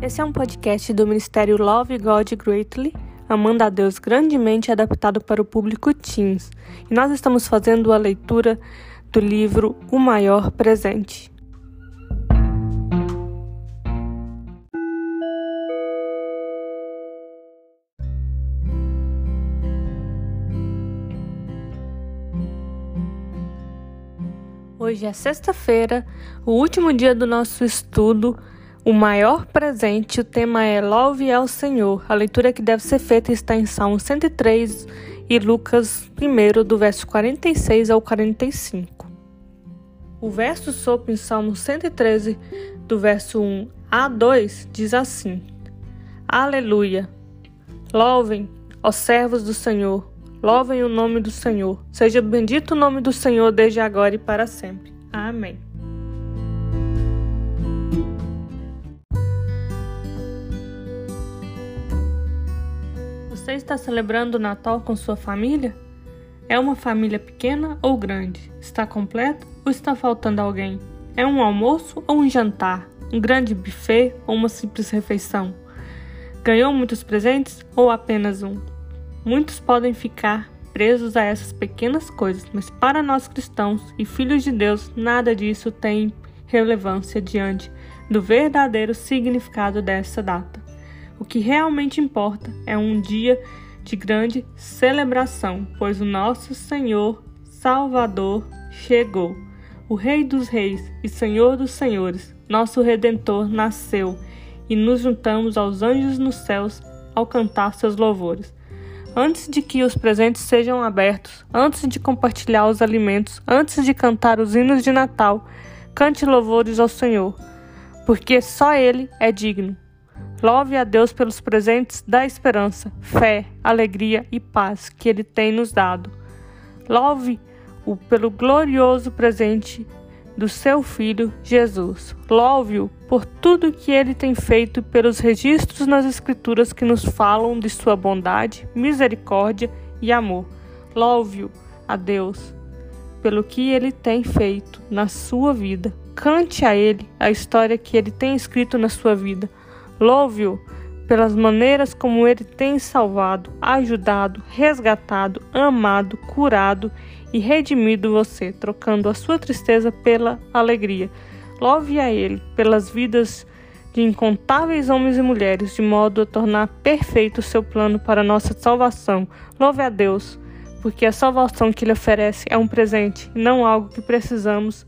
Esse é um podcast do Ministério Love God Greatly, Amando a Deus grandemente adaptado para o público teens. E nós estamos fazendo a leitura do livro O Maior Presente. Hoje é sexta-feira, o último dia do nosso estudo o maior presente, o tema é Louve ao Senhor. A leitura que deve ser feita está em Salmo 103 e Lucas 1, do verso 46 ao 45. O verso sopro em Salmo 113, do verso 1 a 2, diz assim: Aleluia! Louvem, ó servos do Senhor, louvem o nome do Senhor. Seja bendito o nome do Senhor desde agora e para sempre. Amém. Você está celebrando o Natal com sua família? É uma família pequena ou grande? Está completa ou está faltando alguém? É um almoço ou um jantar? Um grande buffet ou uma simples refeição? Ganhou muitos presentes ou apenas um? Muitos podem ficar presos a essas pequenas coisas, mas para nós cristãos e filhos de Deus, nada disso tem relevância diante do verdadeiro significado dessa data. O que realmente importa é um dia de grande celebração, pois o nosso Senhor Salvador chegou. O Rei dos Reis e Senhor dos Senhores, nosso Redentor, nasceu e nos juntamos aos anjos nos céus ao cantar seus louvores. Antes de que os presentes sejam abertos, antes de compartilhar os alimentos, antes de cantar os hinos de Natal, cante louvores ao Senhor, porque só Ele é digno. Louve a Deus pelos presentes da esperança, fé, alegria e paz que Ele tem nos dado. Louve-o pelo glorioso presente do seu Filho Jesus. Louve-o por tudo que ele tem feito pelos registros nas Escrituras que nos falam de sua bondade, misericórdia e amor. Louve-o a Deus pelo que ele tem feito na sua vida. Cante a ele a história que ele tem escrito na sua vida. Louve-o pelas maneiras como ele tem salvado, ajudado, resgatado, amado, curado e redimido você, trocando a sua tristeza pela alegria. Louve a ele pelas vidas de incontáveis homens e mulheres, de modo a tornar perfeito o seu plano para a nossa salvação. Louve a Deus, porque a salvação que ele oferece é um presente, não algo que precisamos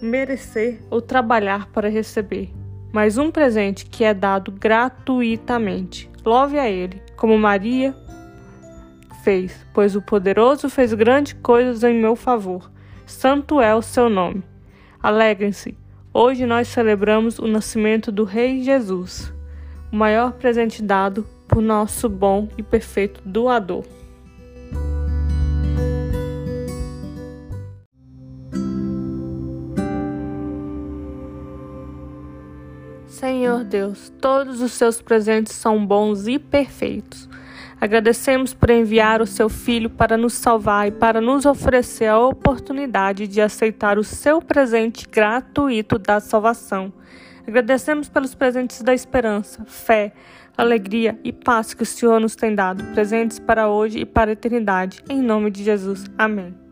merecer ou trabalhar para receber mas um presente que é dado gratuitamente. Louve a Ele, como Maria fez, pois o poderoso fez grandes coisas em meu favor. Santo é o seu nome. Alegrem-se. Hoje nós celebramos o nascimento do Rei Jesus, o maior presente dado por nosso bom e perfeito doador. Senhor Deus, todos os seus presentes são bons e perfeitos. Agradecemos por enviar o seu Filho para nos salvar e para nos oferecer a oportunidade de aceitar o seu presente gratuito da salvação. Agradecemos pelos presentes da esperança, fé, alegria e paz que o Senhor nos tem dado, presentes para hoje e para a eternidade. Em nome de Jesus. Amém.